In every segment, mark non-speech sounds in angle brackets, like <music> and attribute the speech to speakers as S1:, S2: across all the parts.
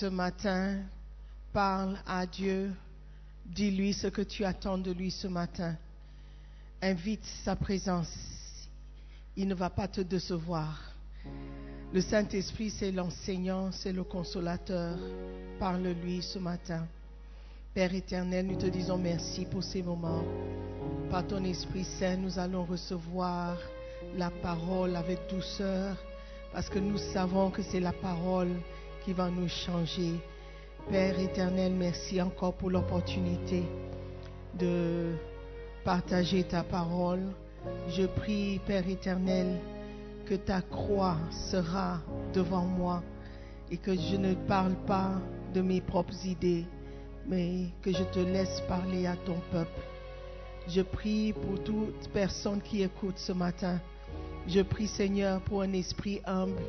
S1: ce matin, parle à Dieu. Dis-lui ce que tu attends de lui ce matin. Invite sa présence. Il ne va pas te décevoir. Le Saint-Esprit, c'est l'enseignant, c'est le consolateur. Parle-lui ce matin. Père éternel, nous te disons merci pour ces moments. Par ton Esprit Saint, nous allons recevoir la parole avec douceur parce que nous savons que c'est la parole qui va nous changer. Père éternel, merci encore pour l'opportunité de partager ta parole. Je prie, Père éternel, que ta croix sera devant moi et que je ne parle pas de mes propres idées, mais que je te laisse parler à ton peuple. Je prie pour toute personne qui écoute ce matin. Je prie, Seigneur, pour un esprit humble,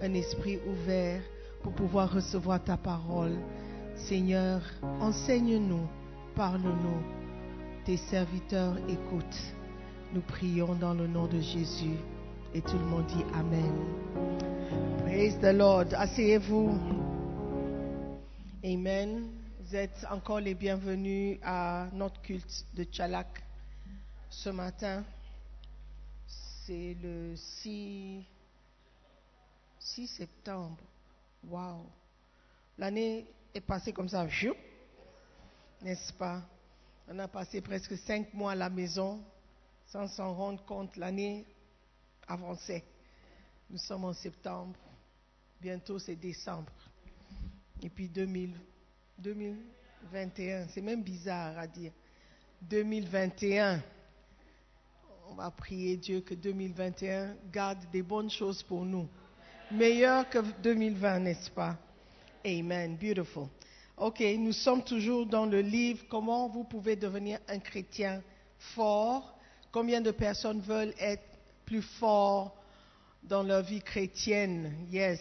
S1: un esprit ouvert, pour pouvoir recevoir ta parole. Seigneur, enseigne-nous, parle-nous. Tes serviteurs écoutent. Nous prions dans le nom de Jésus. Et tout le monde dit Amen. Praise the Lord. Asseyez-vous. Amen. Vous êtes encore les bienvenus à notre culte de Tchalak ce matin. C'est le 6, 6 septembre. Wow. L'année est passée comme ça, n'est-ce pas? On a passé presque cinq mois à la maison sans s'en rendre compte. L'année avançait. Nous sommes en septembre. Bientôt c'est décembre. Et puis 2000, 2021, c'est même bizarre à dire. 2021. On va prier Dieu que 2021 garde des bonnes choses pour nous. Meilleur que 2020, n'est-ce pas? Amen. Beautiful. OK, nous sommes toujours dans le livre Comment vous pouvez devenir un chrétien fort? Combien de personnes veulent être plus forts dans leur vie chrétienne? Yes.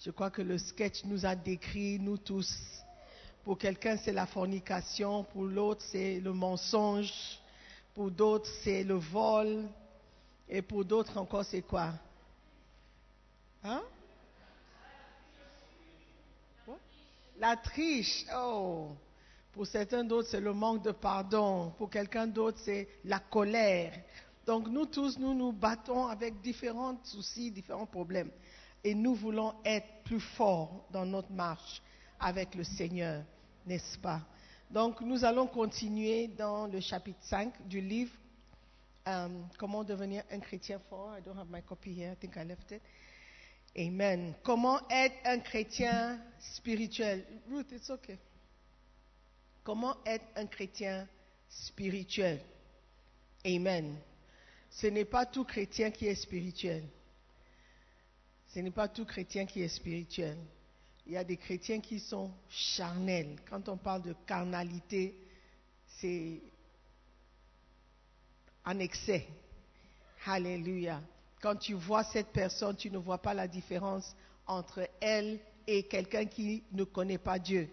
S1: Je crois que le sketch nous a décrit, nous tous. Pour quelqu'un, c'est la fornication. Pour l'autre, c'est le mensonge. Pour d'autres, c'est le vol. Et pour d'autres encore, c'est quoi? Hein? La triche, oh. Pour certains d'autres, c'est le manque de pardon. Pour quelqu'un d'autre, c'est la colère. Donc nous tous, nous nous battons avec différents soucis, différents problèmes. Et nous voulons être plus forts dans notre marche avec le Seigneur, n'est-ce pas? Donc nous allons continuer dans le chapitre 5 du livre um, Comment devenir un chrétien fort. Amen. Comment être un chrétien spirituel? Ruth, it's okay. Comment être un chrétien spirituel? Amen. Ce n'est pas tout chrétien qui est spirituel. Ce n'est pas tout chrétien qui est spirituel. Il y a des chrétiens qui sont charnels. Quand on parle de carnalité, c'est en excès. Alléluia. Quand tu vois cette personne, tu ne vois pas la différence entre elle et quelqu'un qui ne connaît pas Dieu.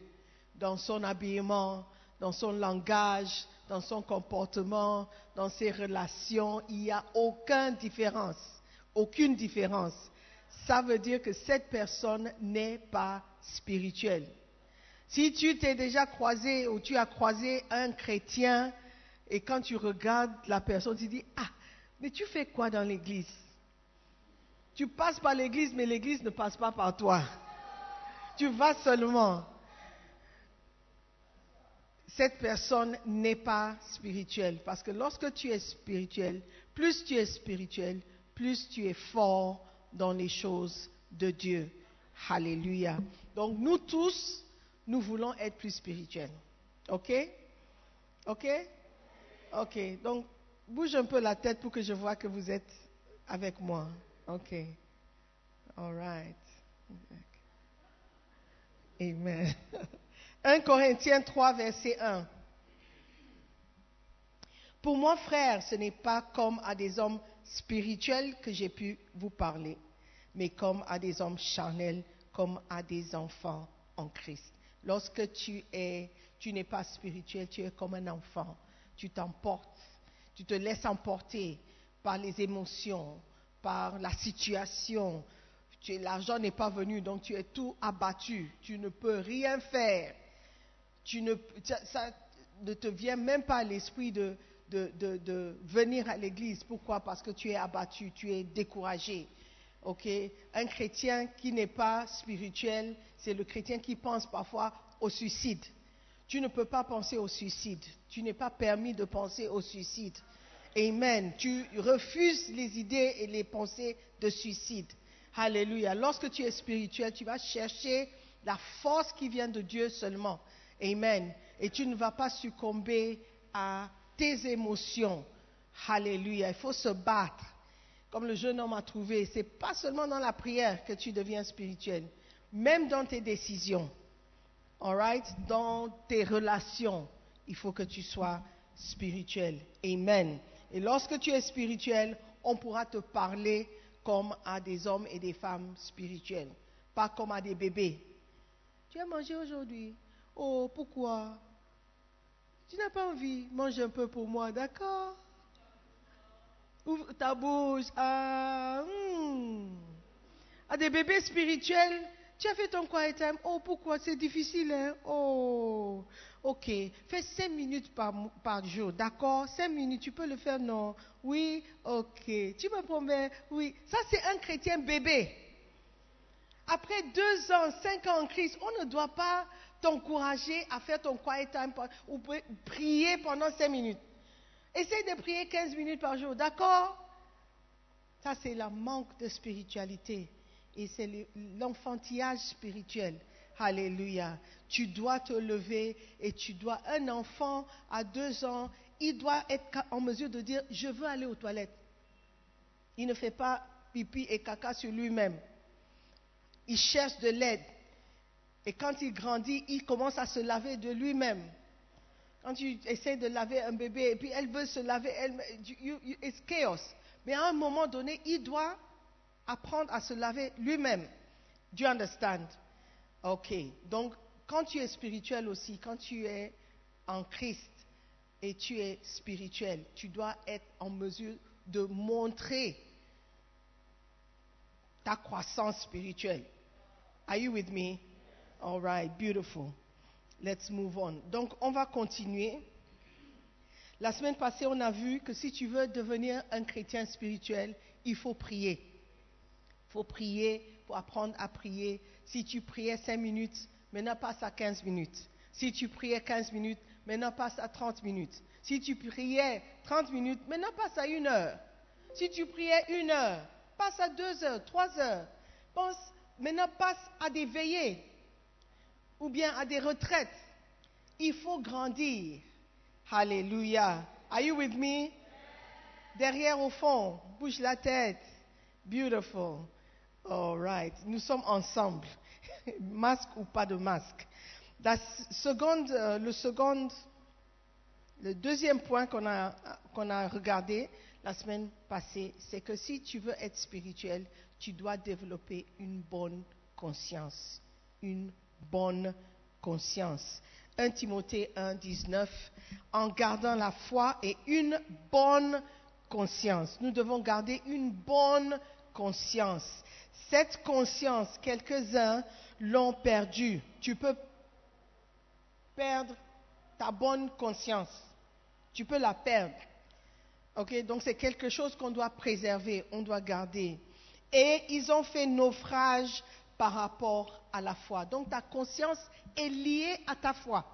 S1: Dans son habillement, dans son langage, dans son comportement, dans ses relations, il n'y a aucune différence. Aucune différence. Ça veut dire que cette personne n'est pas spirituelle. Si tu t'es déjà croisé ou tu as croisé un chrétien et quand tu regardes la personne, tu dis, ah, mais tu fais quoi dans l'église? Tu passes par l'église, mais l'église ne passe pas par toi. Tu vas seulement. Cette personne n'est pas spirituelle. Parce que lorsque tu es spirituel, plus tu es spirituel, plus tu es fort dans les choses de Dieu. Alléluia. Donc nous tous, nous voulons être plus spirituels. OK? OK? OK. Donc bouge un peu la tête pour que je vois que vous êtes avec moi. OK. All right. Amen. <laughs> 1 Corinthiens 3, verset 1. Pour moi, frère, ce n'est pas comme à des hommes spirituels que j'ai pu vous parler, mais comme à des hommes charnels, comme à des enfants en Christ. Lorsque tu es, tu n'es pas spirituel, tu es comme un enfant. Tu t'emportes, tu te laisses emporter par les émotions, par la situation. l'argent n'est pas venu, donc tu es tout abattu. Tu ne peux rien faire. Tu ne, ça, ne te vient même pas à l'esprit de, de, venir à l'église. Pourquoi? Parce que tu es abattu, tu es découragé. Un chrétien qui n'est pas spirituel, c'est le chrétien qui pense parfois au suicide. Tu ne peux pas penser au suicide. Tu n'es pas permis de penser au suicide. Amen. Tu refuses les idées et les pensées de suicide. Alléluia. Lorsque tu es spirituel, tu vas chercher la force qui vient de Dieu seulement. Amen. Et tu ne vas pas succomber à tes émotions. Alléluia. Il faut se battre. Comme le jeune homme a trouvé, c'est pas seulement dans la prière que tu deviens spirituel, même dans tes décisions. All right? Dans tes relations, il faut que tu sois spirituel. Amen. Et lorsque tu es spirituel, on pourra te parler comme à des hommes et des femmes spirituels, pas comme à des bébés. Tu as mangé aujourd'hui? Oh, pourquoi? Tu n'as pas envie? Mange un peu pour moi, d'accord? Ouvre ta bouche. Ah, hmm. À des bébés spirituels, tu as fait ton quiet time. Oh, pourquoi? C'est difficile, hein? Oh, ok. Fais 5 minutes par, jour, d'accord? 5 minutes, tu peux le faire, non? Oui, ok. Tu me promets Oui. Ça, c'est un chrétien bébé. Après deux ans, cinq ans en Christ, on ne doit pas t'encourager à faire ton quiet time ou pri- prier pendant cinq minutes. Essaye de prier 15 minutes par jour, d'accord? Ça, c'est le manque de spiritualité. Et c'est le- l'enfantillage spirituel. Alléluia. Tu dois te lever et tu dois, un enfant à deux ans, il doit être en mesure de dire, je veux aller aux toilettes. Il ne fait pas pipi et caca sur lui-même. Il cherche de l'aide. Et quand il grandit, il commence à se laver de lui-même. Quand tu essaies de laver un bébé et puis elle veut se laver, elle, it's chaos. Mais à un moment donné, il doit apprendre à se laver lui-même. Do you understand? Ok. Donc, quand tu es spirituel aussi, quand tu es en Christ et tu es spirituel, tu dois être en mesure de montrer ta croissance spirituelle. Are you with me? All right, beautiful. Let's move on. Donc, on va continuer. La semaine passée, on a vu que si tu veux devenir un chrétien spirituel, il faut prier. Faut prier pour apprendre à prier. Si tu priais 5 minutes, maintenant passe à 15 minutes. Si tu priais 15 minutes, maintenant passe à 30 minutes. Si tu priais 30 minutes, maintenant passe à une heure. Si tu priais une heure, passe à deux heures, trois heures. Pense, maintenant passe à des veillées ou bien à des retraites. Il faut grandir. Alléluia. Are you with me? Derrière au fond, bouge la tête. Beautiful. All right. Nous sommes ensemble. <laughs> masque ou pas de masque. Euh, le second, le deuxième point qu'on a, qu'on a regardé la semaine passée, c'est que si tu veux être spirituel, tu dois développer une bonne conscience. Une bonne conscience. 1 Timothée 1, 19, en gardant la foi et une bonne conscience. Nous devons garder une bonne conscience. Cette conscience, quelques-uns l'ont perdue. Tu peux perdre ta bonne conscience. Tu peux la perdre. Ok, donc c'est quelque chose qu'on doit préserver, on doit garder. Et ils ont fait naufrage par rapport à la foi. Donc ta conscience est liée à ta foi.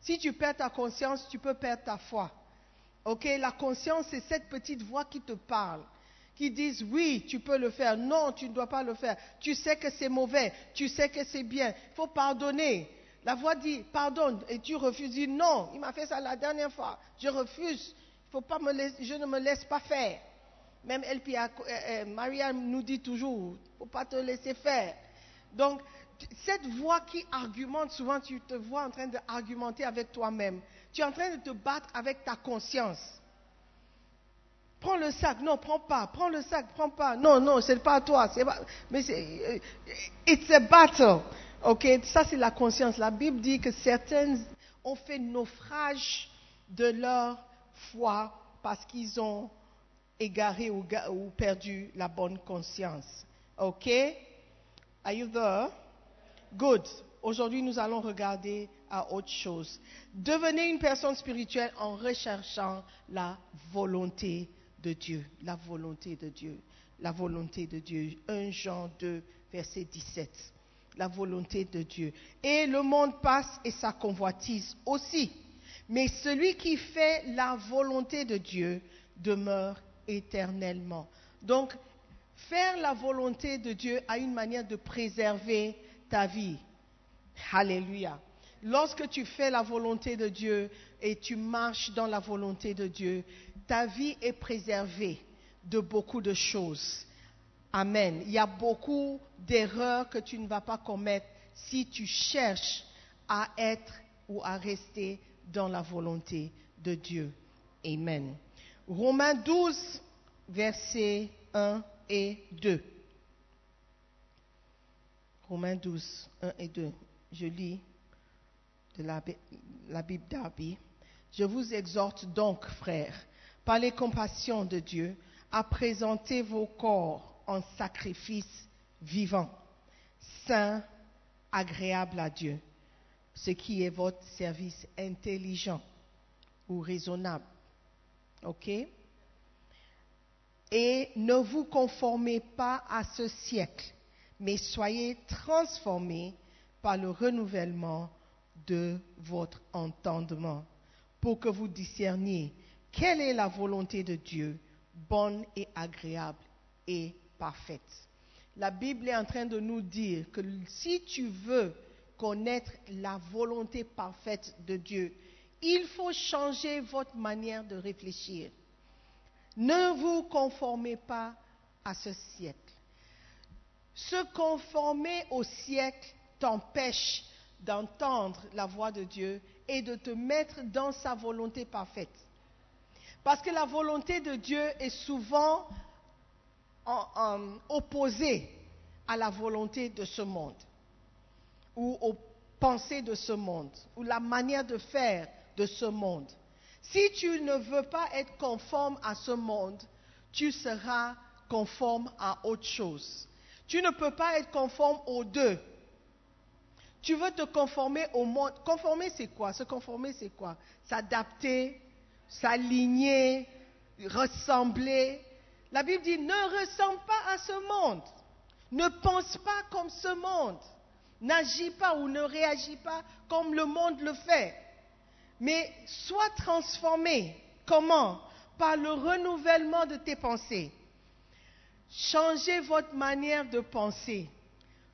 S1: Si tu perds ta conscience, tu peux perdre ta foi. Ok, la conscience, c'est cette petite voix qui te parle, qui dit oui, tu peux le faire, non, tu ne dois pas le faire. Tu sais que c'est mauvais, tu sais que c'est bien. Il faut pardonner. La voix dit pardonne et tu refuses. Dis non, il m'a fait ça la dernière fois. Je refuse. Faut pas me je ne me laisse pas faire. Même LPA, euh, euh, Maria nous dit toujours, il ne faut pas te laisser faire. Donc, cette voix qui argumente, souvent tu te vois en train d'argumenter avec toi-même. Tu es en train de te battre avec ta conscience. Prends le sac, non, prends pas. Prends le sac, prends pas. Non, non, c'est pas à toi. Pas, mais c'est, it's a battle. Ok, ça c'est la conscience. La Bible dit que certaines ont fait naufrage de leur foi parce qu'ils ont égaré ou, ou perdu la bonne conscience. Ok? Are you there? Good. Aujourd'hui, nous allons regarder à autre chose. Devenez une personne spirituelle en recherchant la volonté de Dieu. La volonté de Dieu. La volonté de Dieu. 1 Jean 2, verset 17. La volonté de Dieu. Et le monde passe et sa convoitise aussi. Mais celui qui fait la volonté de Dieu demeure éternellement. Donc, faire la volonté de Dieu a une manière de préserver ta vie. Alléluia. Lorsque tu fais la volonté de Dieu et tu marches dans la volonté de Dieu, ta vie est préservée de beaucoup de choses. Amen. Il y a beaucoup d'erreurs que tu ne vas pas commettre si tu cherches à être ou à rester dans la volonté de Dieu. Amen. Romains 12, versets 1 et 2. Romains 12, 1 et 2. Je lis de la, Bible d'Arby. Je vous exhorte donc, frères, par les compassions de Dieu, à présenter vos corps en sacrifice vivant, saint, agréable à Dieu, ce qui est votre service intelligent ou raisonnable. OK? Et ne vous conformez pas à ce siècle, mais soyez transformés par le renouvellement de votre entendement, pour que vous discerniez quelle est la volonté de Dieu, bonne et agréable et parfaite? La Bible est en train de nous dire que si tu veux connaître la volonté parfaite de Dieu, il faut changer votre manière de réfléchir. Ne vous conformez pas à ce siècle. Se conformer au siècle t'empêche d'entendre la voix de Dieu et de te mettre dans sa volonté parfaite. Parce que la volonté de Dieu est souvent opposée à la volonté de ce monde ou aux pensées de ce monde ou la manière de faire de ce monde. Si tu ne veux pas être conforme à ce monde, tu seras conforme à autre chose. Tu ne peux pas être conforme aux deux. Tu veux te conformer au monde. Conformer, c'est quoi? Se conformer, c'est quoi? S'adapter, s'aligner, ressembler. La Bible dit, ne ressemble pas à ce monde. Ne pense pas comme ce monde. N'agis pas ou ne réagis pas comme le monde le fait. Mais sois transformé. Comment? Par le renouvellement de tes pensées. Changez votre manière de penser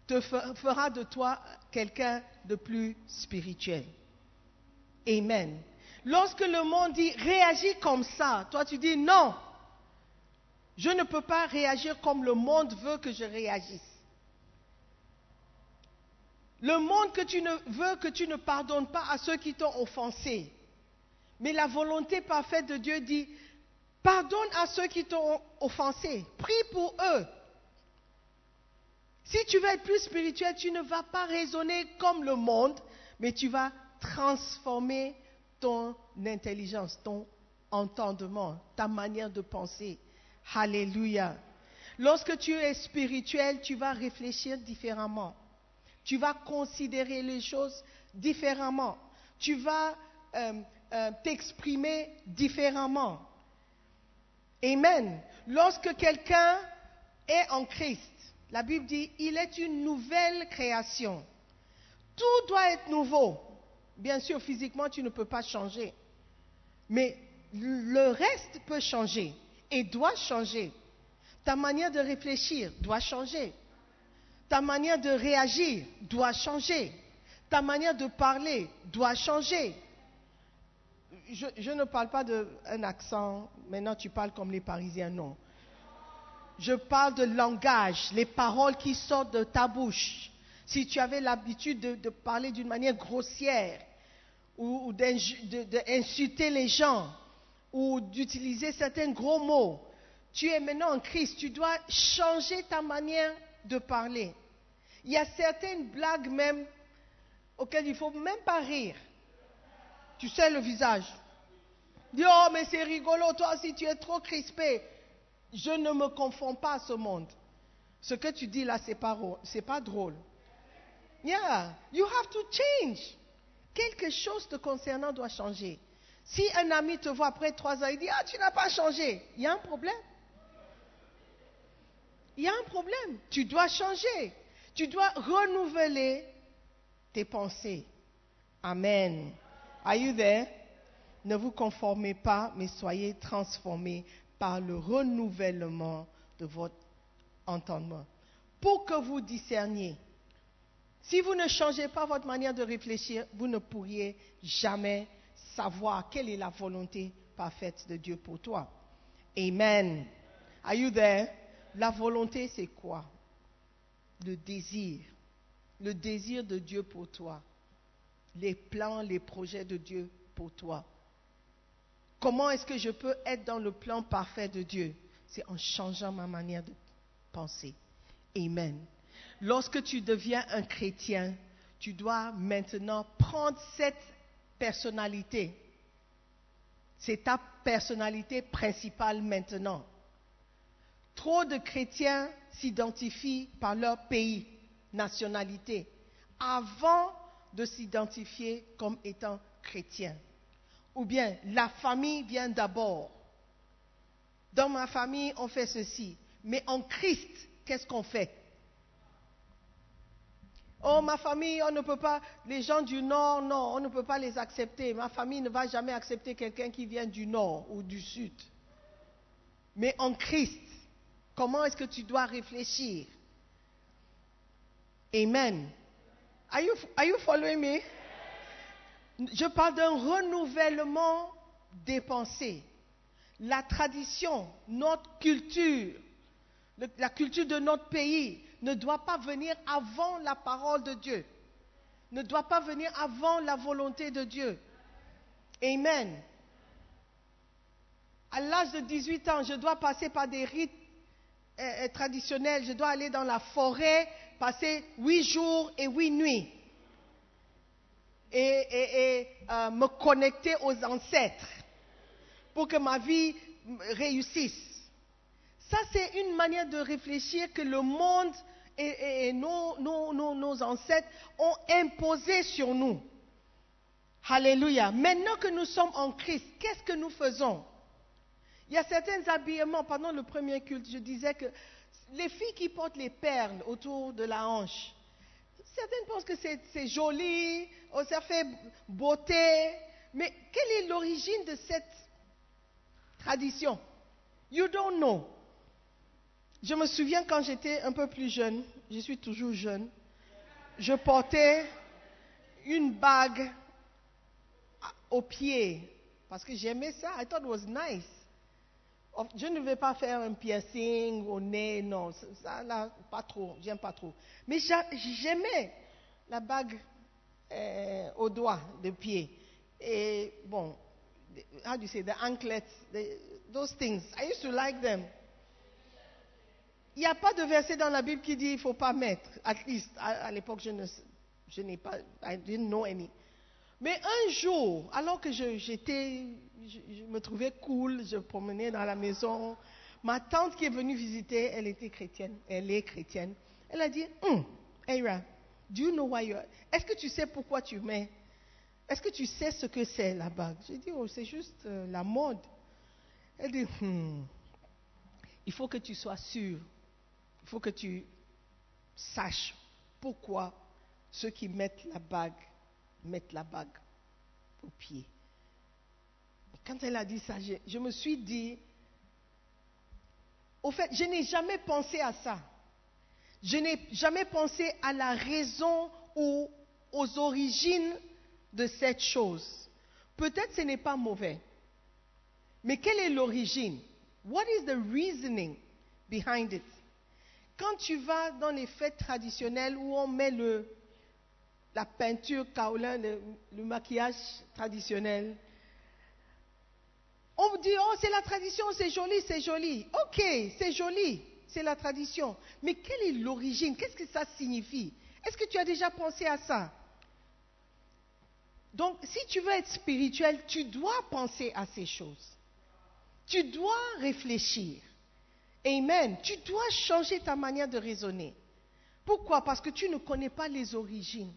S1: te fera de toi quelqu'un de plus spirituel. Amen. Lorsque le monde dit réagis comme ça, toi tu dis non, je ne peux pas réagir comme le monde veut que je réagisse. Le monde que tu ne veux que tu ne pardonnes pas à ceux qui t'ont offensé. Mais la volonté parfaite de Dieu dit pardonne à ceux qui t'ont offensé, prie pour eux. Si tu veux être plus spirituel, tu ne vas pas raisonner comme le monde, mais tu vas transformer ton intelligence, ton entendement, ta manière de penser. Alléluia. Lorsque tu es spirituel, tu vas réfléchir différemment. Tu vas considérer les choses différemment. Tu vas euh, euh, t'exprimer différemment. Amen. Lorsque quelqu'un est en Christ, la Bible dit, il est une nouvelle création. Tout doit être nouveau. Bien sûr, physiquement, tu ne peux pas changer. Mais le reste peut changer et doit changer. Ta manière de réfléchir doit changer. Ta manière de réagir doit changer. Ta manière de parler doit changer. Je, ne parle pas d'un accent, maintenant tu parles comme les Parisiens, non. Je parle de langage, les paroles qui sortent de ta bouche. Si tu avais l'habitude de, parler d'une manière grossière ou, d'insulter les gens ou d'utiliser certains gros mots, tu es maintenant en Christ, tu dois changer ta manière de parler. Il y a certaines blagues même auxquelles il ne faut même pas rire. Tu sais le visage. Dis, oh, mais c'est rigolo, toi si tu es trop crispé. Je ne me confonds pas à ce monde. Ce que tu dis là, c'est pas, c'est pas drôle. Yeah, you have to change. Quelque chose te concernant doit changer. Si un ami te voit après trois ans, il dit Ah, tu n'as pas changé, il y a un problème. Il y a un problème. Tu dois changer. Tu dois renouveler tes pensées. Amen. Are you there? Ne vous conformez pas, mais soyez transformés par le renouvellement de votre entendement. Pour que vous discerniez. Si vous ne changez pas votre manière de réfléchir, vous ne pourriez jamais savoir quelle est la volonté parfaite de Dieu pour toi. Amen. Are you there? La volonté, c'est quoi? Le désir. Le désir de Dieu pour toi. Les plans, les projets de Dieu pour toi. Comment est-ce que je peux être dans le plan parfait de Dieu? C'est en changeant ma manière de penser. Amen. Lorsque tu deviens un chrétien, tu dois maintenant prendre cette personnalité. C'est ta personnalité principale maintenant. Trop de chrétiens s'identifient par leur pays, nationalité, avant de s'identifier comme étant chrétien. Ou bien la famille vient d'abord. Dans ma famille, on fait ceci. Mais en Christ, qu'est-ce qu'on fait? Oh, ma famille, on ne peut pas, les gens du Nord, non, on ne peut pas les accepter. Ma famille ne va jamais accepter quelqu'un qui vient du Nord ou du Sud. Mais en Christ, comment est-ce que tu dois réfléchir? Amen. Are you, are you following me? Je parle d'un renouvellement des pensées. La tradition, notre culture, la culture de notre pays ne doit pas venir avant la parole de Dieu, ne doit pas venir avant la volonté de Dieu. Amen. À l'âge de 18 ans, je dois passer par des rites euh, euh, traditionnels, je dois aller dans la forêt, passer huit jours et huit nuits et, euh, me connecter aux ancêtres pour que ma vie réussisse. Ça, c'est une manière de réfléchir que le monde et, nos, ancêtres ont imposé sur nous. Alléluia. Maintenant que nous sommes en Christ, qu'est-ce que nous faisons? Il y a certains habillements, pendant le premier culte, je disais que les filles qui portent les perles autour de la hanche, Certaines pensent que c'est joli, oh, ça fait beauté. Mais quelle est l'origine de cette tradition? You don't know. Je me souviens quand j'étais un peu plus jeune, je suis toujours jeune, je portais une bague au pied parce que j'aimais ça. I thought it was nice. Je ne vais pas faire un piercing au nez, non, ça là, pas trop, j'aime pas trop. Mais j'aimais la bague euh, au doigt de pied. Et bon, how do you say, the anklets, those things. I used to like them. Il n'y a pas de verset dans la Bible qui dit il ne faut pas mettre. At à, l'époque, je n'ai pas, I didn't know any. Mais un jour, alors que j'étais, je, me trouvais cool, je promenais dans la maison, ma tante qui est venue visiter, elle était chrétienne, elle est chrétienne. Elle a dit, hum, Eira, do you know why you Est-ce que tu sais pourquoi tu mets Est-ce que tu sais ce que c'est la bague J'ai dit, oh, c'est juste euh, la mode. Elle dit, hum, il faut que tu sois sûr, il faut que tu saches pourquoi ceux qui mettent la bague mettre la bague au pied. Quand elle a dit ça, je, me suis dit, au fait, je n'ai jamais pensé à ça. Je n'ai jamais pensé à la raison ou aux origines de cette chose. Peut-être ce n'est pas mauvais. Mais quelle est l'origine? What is the reasoning behind it? Quand tu vas dans les fêtes traditionnelles où on met la peinture kaolin, le, maquillage traditionnel. On dit, oh, c'est la tradition, c'est joli, c'est joli. Ok, c'est joli, c'est la tradition. Mais quelle est l'origine? Qu'est-ce que ça signifie? Est-ce que tu as déjà pensé à ça? Donc, si tu veux être spirituel, tu dois penser à ces choses. Tu dois réfléchir. Amen. Tu dois changer ta manière de raisonner. Pourquoi? Parce que tu ne connais pas les origines.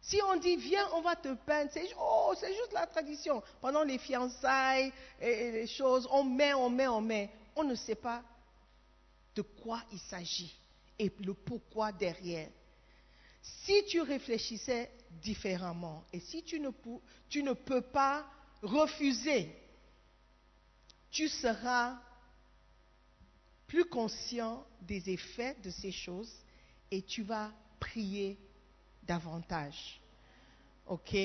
S1: Si on dit viens, on va te peindre, c'est oh, juste la tradition. Pendant les fiançailles et les choses, on met, on met, on met. On ne sait pas de quoi il s'agit et le pourquoi derrière. Si tu réfléchissais différemment et si tu ne peux pas refuser, tu seras plus conscient des effets de ces choses et tu vas prier davantage. OK?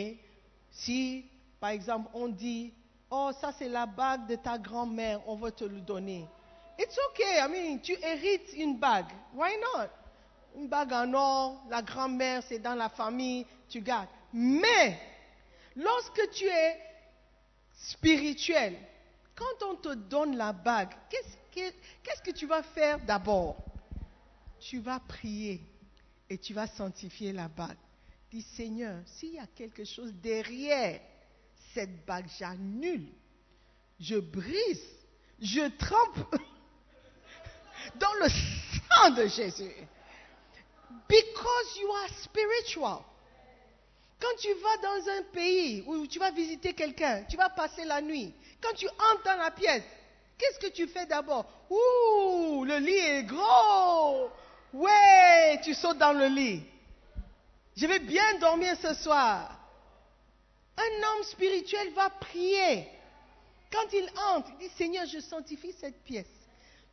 S1: Si, par exemple, on dit, oh, ça c'est la bague de ta grand-mère, on va te le donner. It's okay, I mean, tu hérites une bague. Why not? Une bague en or, la grand-mère, c'est dans la famille, tu gardes. Mais, lorsque tu es spirituel, quand on te donne la bague, qu'est-ce que tu vas faire d'abord? Tu vas prier et tu vas sanctifier la bague. Dis Seigneur, s'il y a quelque chose derrière cette bague, j'annule, je brise, je trempe <laughs> dans le sang de Jésus. Because you are spiritual. Quand tu vas dans un pays où tu vas visiter quelqu'un, tu vas passer la nuit, quand tu entres dans la pièce, qu'est-ce que tu fais d'abord? Ouh, le lit est gros. Ouais, tu sautes dans le lit. Je vais bien dormir ce soir. Un homme spirituel va prier. Quand il entre, il dit Seigneur, je sanctifie cette pièce.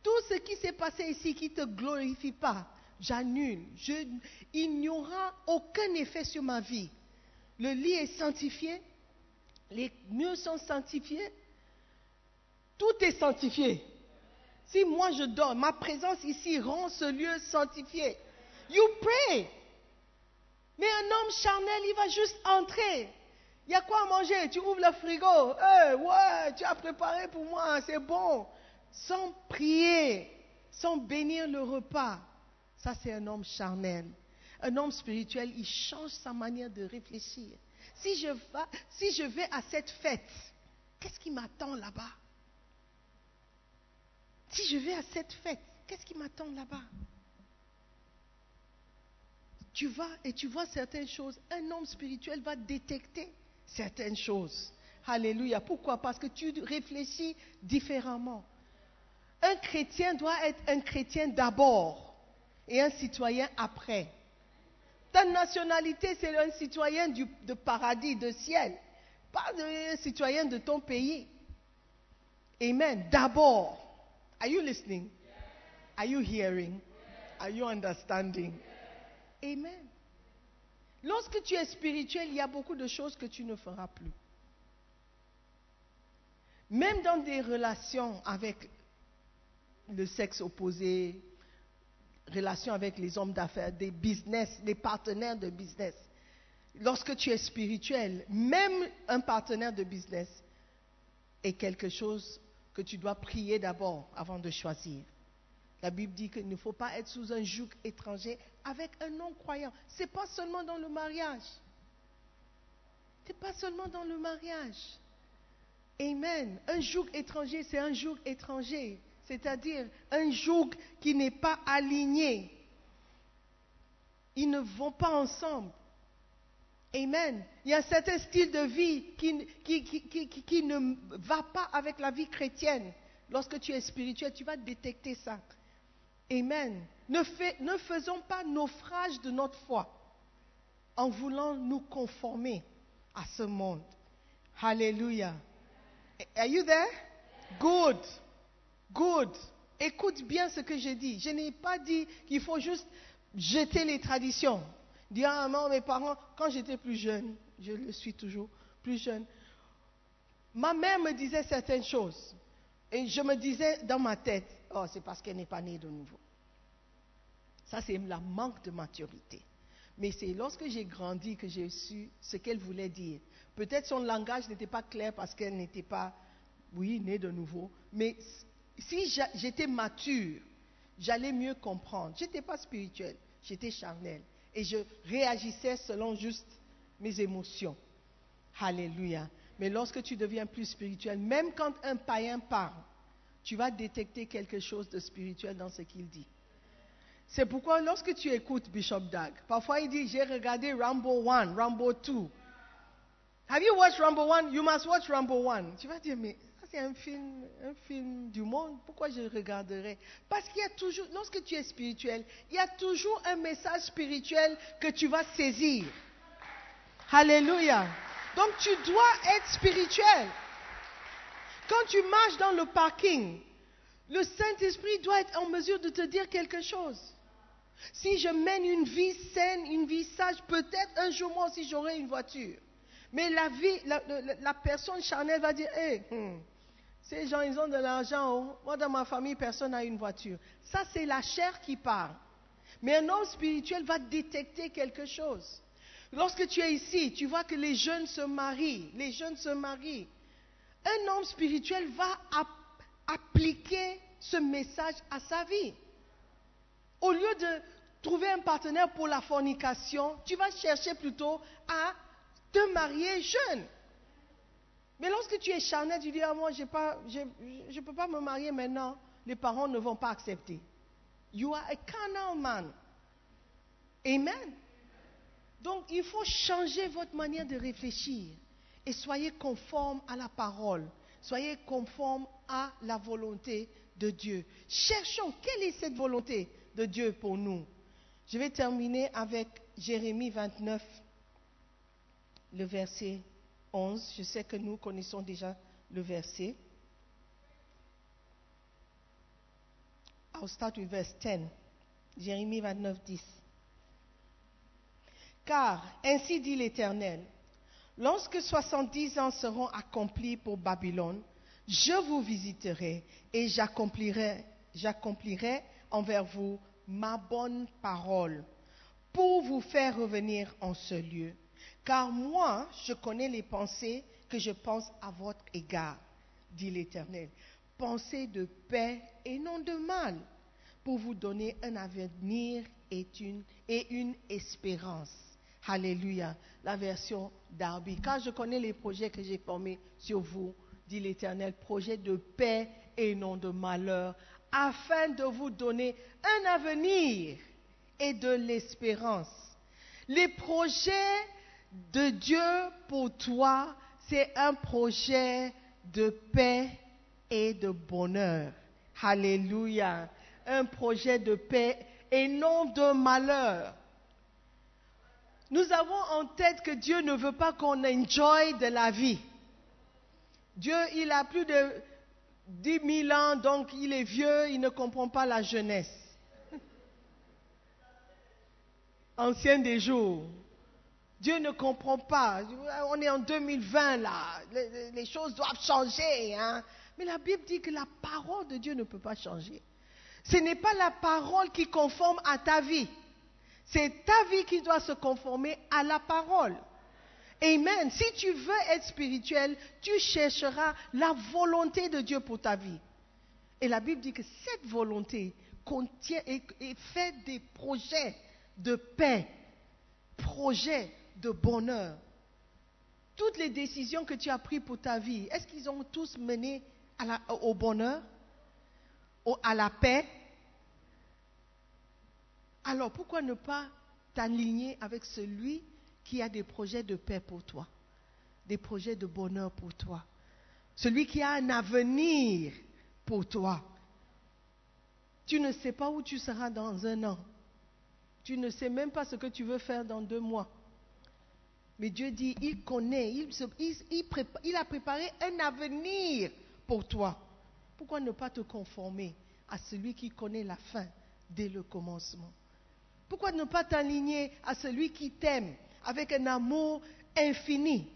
S1: Tout ce qui s'est passé ici qui ne te glorifie pas, j'annule. il n'y aura aucun effet sur ma vie. Le lit est sanctifié, les murs sont sanctifiés, tout est sanctifié. Si moi je dors, ma présence ici rend ce lieu sanctifié. You pray. Mais un homme charnel, il va juste entrer. Il y a quoi à manger? Tu ouvres le frigo. Ouais, tu as préparé pour moi, c'est bon. Sans prier, sans bénir le repas. Ça, c'est un homme charnel. Un homme spirituel, il change sa manière de réfléchir. Si je vais à cette fête, qu'est-ce qui m'attend là-bas? Si je vais à cette fête, qu'est-ce qui m'attend là-bas? Tu vas et tu vois certaines choses. Un homme spirituel va détecter certaines choses. Alléluia. Pourquoi? Parce que tu réfléchis différemment. Un chrétien doit être un chrétien d'abord et un citoyen après. Ta nationalité, c'est un citoyen du, de paradis, de ciel, pas un citoyen de ton pays. Amen. D'abord. Are you listening? Are you hearing? Are you understanding? Amen. Lorsque tu es spirituel, il y a beaucoup de choses que tu ne feras plus. Même dans des relations avec le sexe opposé, relations avec les hommes d'affaires, des business, des partenaires de business. Lorsque tu es spirituel, même un partenaire de business est quelque chose tu dois prier d'abord avant de choisir. La Bible dit qu'il ne faut pas être sous un joug étranger avec un non-croyant. Ce n'est pas seulement dans le mariage. Ce n'est pas seulement dans le mariage. Amen. Un joug étranger, c'est un joug étranger. C'est-à-dire un joug qui n'est pas aligné. Ils ne vont pas ensemble. Amen. Il y a un certain style de vie qui, ne va pas avec la vie chrétienne. Lorsque tu es spirituel, tu vas détecter ça. Amen. Ne, ne faisons pas naufrage de notre foi en voulant nous conformer à ce monde. Hallelujah. Are you there? Good. Good. Écoute bien ce que j'ai dit. Je n'ai pas dit qu'il faut juste jeter les traditions. Dire, ah non, mes parents, quand j'étais plus jeune, je le suis toujours, plus jeune, ma mère me disait certaines choses. Et je me disais dans ma tête, oh, c'est parce qu'elle n'est pas née de nouveau. Ça, c'est le manque de maturité. Mais c'est lorsque j'ai grandi que j'ai su ce qu'elle voulait dire. Peut-être son langage n'était pas clair parce qu'elle n'était pas, oui, née de nouveau. Mais si j'étais mature, j'allais mieux comprendre. Je n'étais pas spirituel, j'étais charnel. Et je réagissais selon juste mes émotions. Alléluia. Mais lorsque tu deviens plus spirituel, même quand un païen parle, tu vas détecter quelque chose de spirituel dans ce qu'il dit. C'est pourquoi lorsque tu écoutes Bishop Doug, parfois il dit, j'ai regardé Rambo 1, Rambo 2. Have you watched Rambo 1? You must watch Rambo 1. Tu vas dire, mais c'est un film, un film du monde, pourquoi je regarderai Parce qu'il y a toujours, lorsque tu es spirituel, il y a toujours un message spirituel que tu vas saisir. Alléluia. Donc tu dois être spirituel. Quand tu marches dans le parking, le Saint-Esprit doit être en mesure de te dire quelque chose. Si je mène une vie saine, une vie sage, peut-être un jour moi aussi j'aurai une voiture. Mais la vie, la, personne charnelle va dire, hé, hmm, ces gens, ils ont de l'argent. Oh. Moi, dans ma famille, personne n'a une voiture. Ça, c'est la chair qui parle. Mais un homme spirituel va détecter quelque chose. Lorsque tu es ici, tu vois que les jeunes se marient. Les jeunes se marient. Un homme spirituel va appliquer ce message à sa vie. Au lieu de trouver un partenaire pour la fornication, tu vas chercher plutôt à te marier jeune. Mais lorsque tu es charnel, tu dis, ah, moi, je ne peux pas me marier maintenant. Les parents ne vont pas accepter. You are a carnal man. Amen. Donc, il faut changer votre manière de réfléchir et soyez conforme à la parole. Soyez conforme à la volonté de Dieu. Cherchons quelle est cette volonté de Dieu pour nous. Je vais terminer avec Jérémie 29, le verset 11. Je sais que nous connaissons déjà le verset. I'll start with verse 10. Jérémie 29, 10. Car ainsi dit l'Éternel, lorsque soixante-dix ans seront accomplis pour Babylone, je vous visiterai et j'accomplirai, j'accomplirai envers vous ma bonne parole pour vous faire revenir en ce lieu. Car moi, je connais les pensées que je pense à votre égard, dit l'Éternel. Pensées de paix et non de mal, pour vous donner un avenir et une, et une espérance. Alléluia. La version d'Arby. Car je connais les projets que j'ai formés sur vous, dit l'Éternel, projets de paix et non de malheur, afin de vous donner un avenir et de l'espérance. Les projets de Dieu pour toi, c'est un projet de paix et de bonheur. Alléluia. Un projet de paix et non de malheur. Nous avons en tête que Dieu ne veut pas qu'on enjoy de la vie. Dieu, il a plus de dix mille ans, donc il est vieux, il ne comprend pas la jeunesse. Ancien des jours. Dieu ne comprend pas. On est en 2020 là. Les, choses doivent changer. Hein. Mais la Bible dit que la parole de Dieu ne peut pas changer. Ce n'est pas la parole qui conforme à ta vie. C'est ta vie qui doit se conformer à la parole. Amen. Si tu veux être spirituel, tu chercheras la volonté de Dieu pour ta vie. Et la Bible dit que cette volonté contient et, fait des projets de paix, projets de bonheur. Toutes les décisions que tu as prises pour ta vie, est-ce qu'ils ont tous mené au bonheur, à la paix, alors pourquoi ne pas t'aligner avec celui qui a des projets de paix pour toi, des projets de bonheur pour toi, celui qui a un avenir pour toi. Tu ne sais pas où tu seras dans un an. Tu ne sais même pas ce que tu veux faire dans deux mois. Mais Dieu dit, il connaît, il, a préparé un avenir pour toi. Pourquoi ne pas te conformer à celui qui connaît la fin dès le commencement? Pourquoi ne pas t'aligner à celui qui t'aime avec un amour infini?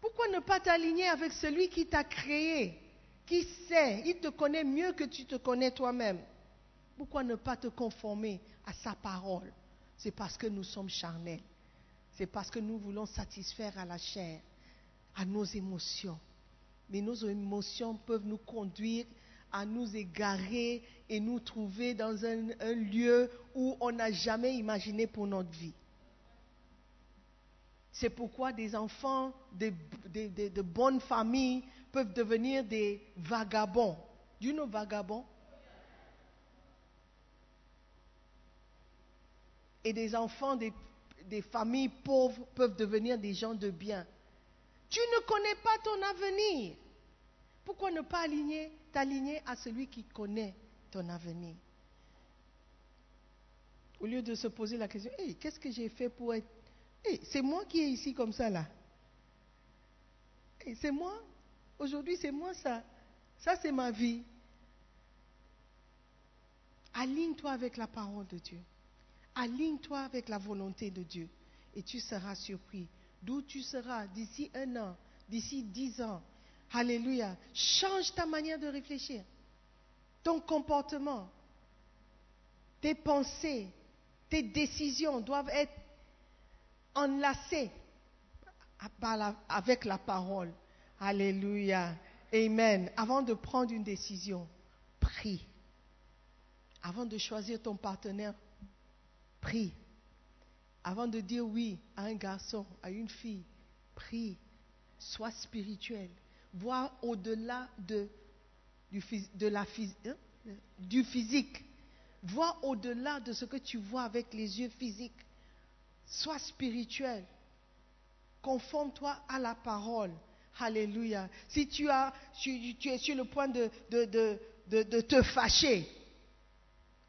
S1: Pourquoi ne pas t'aligner avec celui qui t'a créé, qui sait, il te connaît mieux que tu te connais toi-même? Pourquoi ne pas te conformer à sa parole? C'est parce que nous sommes charnels. C'est parce que nous voulons satisfaire à la chair, à nos émotions. Mais nos émotions peuvent nous conduire à nous égarer et nous trouver dans un, lieu où on n'a jamais imaginé pour notre vie. C'est pourquoi des enfants de, bonnes familles peuvent devenir des vagabonds. d'une vagabond. Et des enfants des, des familles pauvres peuvent devenir des gens de bien. Tu ne connais pas ton avenir. Pourquoi ne pas aligner, t'aligner à celui qui connaît ton avenir? Au lieu de se poser la question, hey, qu'est-ce que j'ai fait pour être... C'est moi qui est ici comme ça là. C'est moi. Aujourd'hui, c'est moi ça. Ça, c'est ma vie. Aligne-toi avec la parole de Dieu. Aligne-toi avec la volonté de Dieu. Et tu seras surpris. D'où tu seras d'ici un an, d'ici dix ans. Alléluia. Change ta manière de réfléchir. Ton comportement, tes pensées, tes décisions doivent être enlacées avec la parole. Alléluia. Amen. Avant de prendre une décision, prie. Avant de choisir ton partenaire, prie. Avant de dire oui à un garçon, à une fille, prie. Sois spirituel. Vois au-delà hein, du physique. Vois au-delà de ce que tu vois avec les yeux physiques. Sois spirituel. Conforme-toi à la parole. Alléluia. Si tu, as, es sur le point de, te fâcher,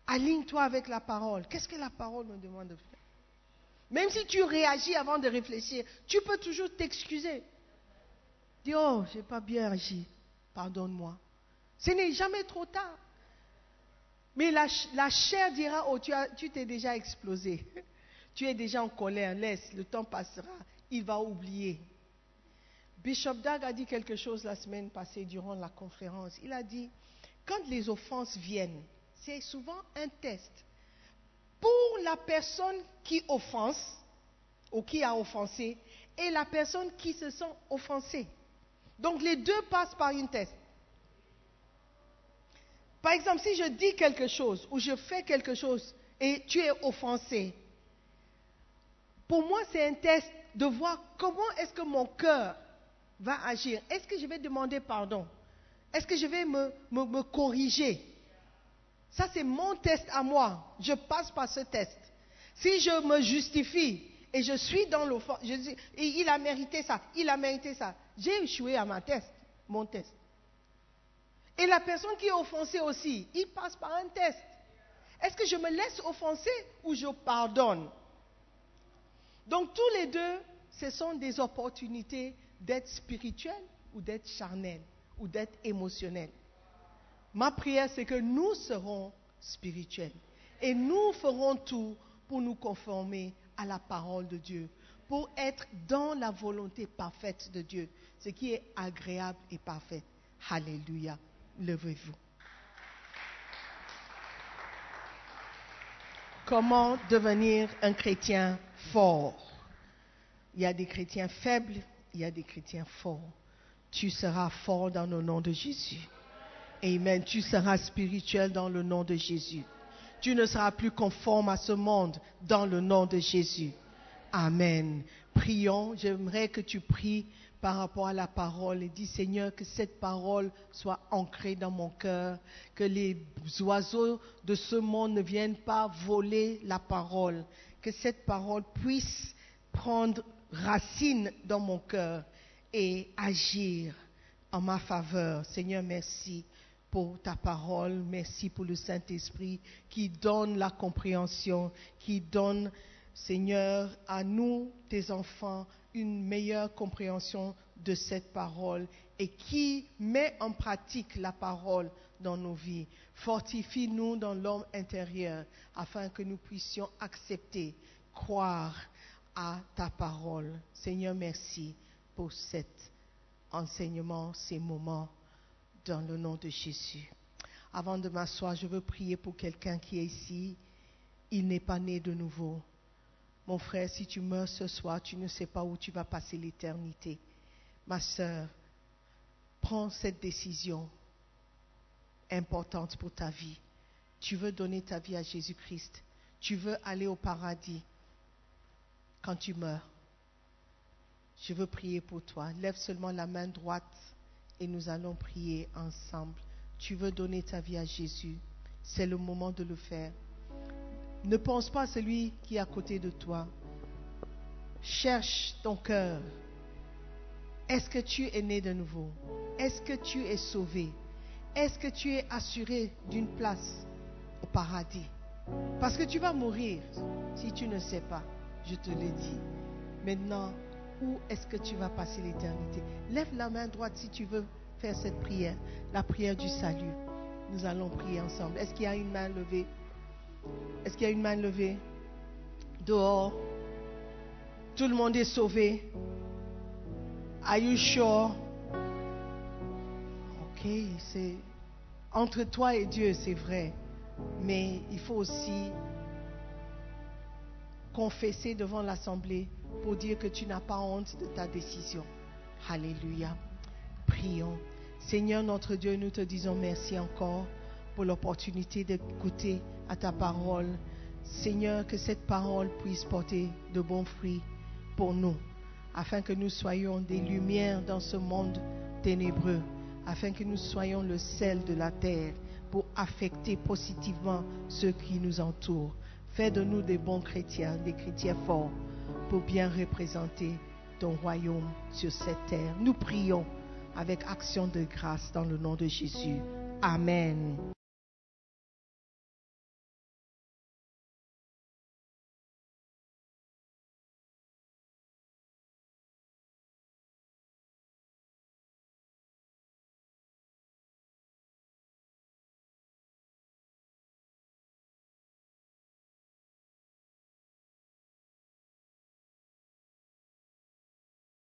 S1: aligne-toi avec la parole. Qu'est-ce que la parole me demande de faire? Même si tu réagis avant de réfléchir, tu peux toujours t'excuser. Dis, oh, j'ai pas bien agi. Pardonne-moi. Ce n'est jamais trop tard. Mais la, chair dira, oh, tu t'es déjà explosé. <laughs> Tu es déjà en colère. Laisse, le temps passera. Il va oublier. Bishop Dag a dit quelque chose la semaine passée durant la conférence. Il a dit, quand les offenses viennent, c'est souvent un test. Pour la personne qui offense, ou qui a offensé, et la personne qui se sent offensée. Donc les deux passent par une test. Par exemple, si je dis quelque chose ou je fais quelque chose et tu es offensé, pour moi c'est un test de voir comment est-ce que mon cœur va agir. Est-ce que je vais demander pardon? Est-ce que je vais me, corriger? Ça, c'est mon test à moi. Je passe par ce test. Si je me justifie et je suis dans l'offense, je il a mérité ça, il a mérité ça. J'ai échoué à ma test, mon test. Et la personne qui est offensée aussi, il passe par un test. Est-ce que je me laisse offenser ou je pardonne? Donc tous les deux, ce sont des opportunités d'être spirituel ou d'être charnel ou d'être émotionnel. Ma prière, c'est que nous serons spirituels et nous ferons tout pour nous conformer à la parole de Dieu, pour être dans la volonté parfaite de Dieu, ce qui est agréable et parfait. Alléluia. Levez-vous. Comment devenir un chrétien fort? Il y a des chrétiens faibles, il y a des chrétiens forts. Tu seras fort dans le nom de Jésus. Amen. Tu seras spirituel dans le nom de Jésus. Tu ne seras plus conforme à ce monde dans le nom de Jésus. Amen. Prions. J'aimerais que tu pries par rapport à la parole et dis Seigneur que cette parole soit ancrée dans mon cœur, que les oiseaux de ce monde ne viennent pas voler la parole, que cette parole puisse prendre racine dans mon cœur et agir en ma faveur. Seigneur, merci pour ta parole, merci pour le Saint-Esprit qui donne la compréhension, qui donne, Seigneur, à nous, tes enfants, une meilleure compréhension de cette parole et qui met en pratique la parole dans nos vies. Fortifie-nous dans l'homme intérieur afin que nous puissions accepter, croire à ta parole. Seigneur, merci pour cet enseignement, ces moments, dans le nom de Jésus. Avant de m'asseoir, je veux prier pour quelqu'un qui est ici. Il n'est pas né de nouveau. Mon frère, si tu meurs ce soir, tu ne sais pas où tu vas passer l'éternité. Ma sœur, prends cette décision importante pour ta vie. Tu veux donner ta vie à Jésus-Christ. Tu veux aller au paradis quand tu meurs. Je veux prier pour toi. Lève seulement la main droite et nous allons prier ensemble tu veux donner ta vie à Jésus, c'est le moment de le faire. Ne pense pas à celui qui est à côté de toi. Cherche ton cœur. Est-ce que tu es né de nouveau? Est-ce que tu es sauvé? Est-ce que tu es assuré d'une place au paradis? Parce que tu vas mourir si tu ne sais pas. Je te l'ai dit. Maintenant, où est-ce que tu vas passer l'éternité Lève la main droite si tu veux faire cette prière, la prière du salut. Nous allons prier ensemble. Est-ce qu'il y a une main levée? Est-ce qu'il y a une main levée? Dehors. Tout le monde est sauvé. Are you sure? Ok, c'est entre toi et Dieu, c'est vrai. Mais il faut aussi confesser devant l'Assemblée pour dire que tu n'as pas honte de ta décision. Alléluia. Prions. Seigneur notre Dieu, nous te disons merci encore pour l'opportunité d'écouter à ta parole. Seigneur, que cette parole puisse porter de bons fruits pour nous, afin que nous soyons des lumières dans ce monde ténébreux, afin que nous soyons le sel de la terre pour affecter positivement ceux qui nous entourent. Fais de nous des bons chrétiens, des chrétiens forts, pour bien représenter ton royaume sur cette terre. Nous prions avec action de grâce dans le nom de Jésus. Amen.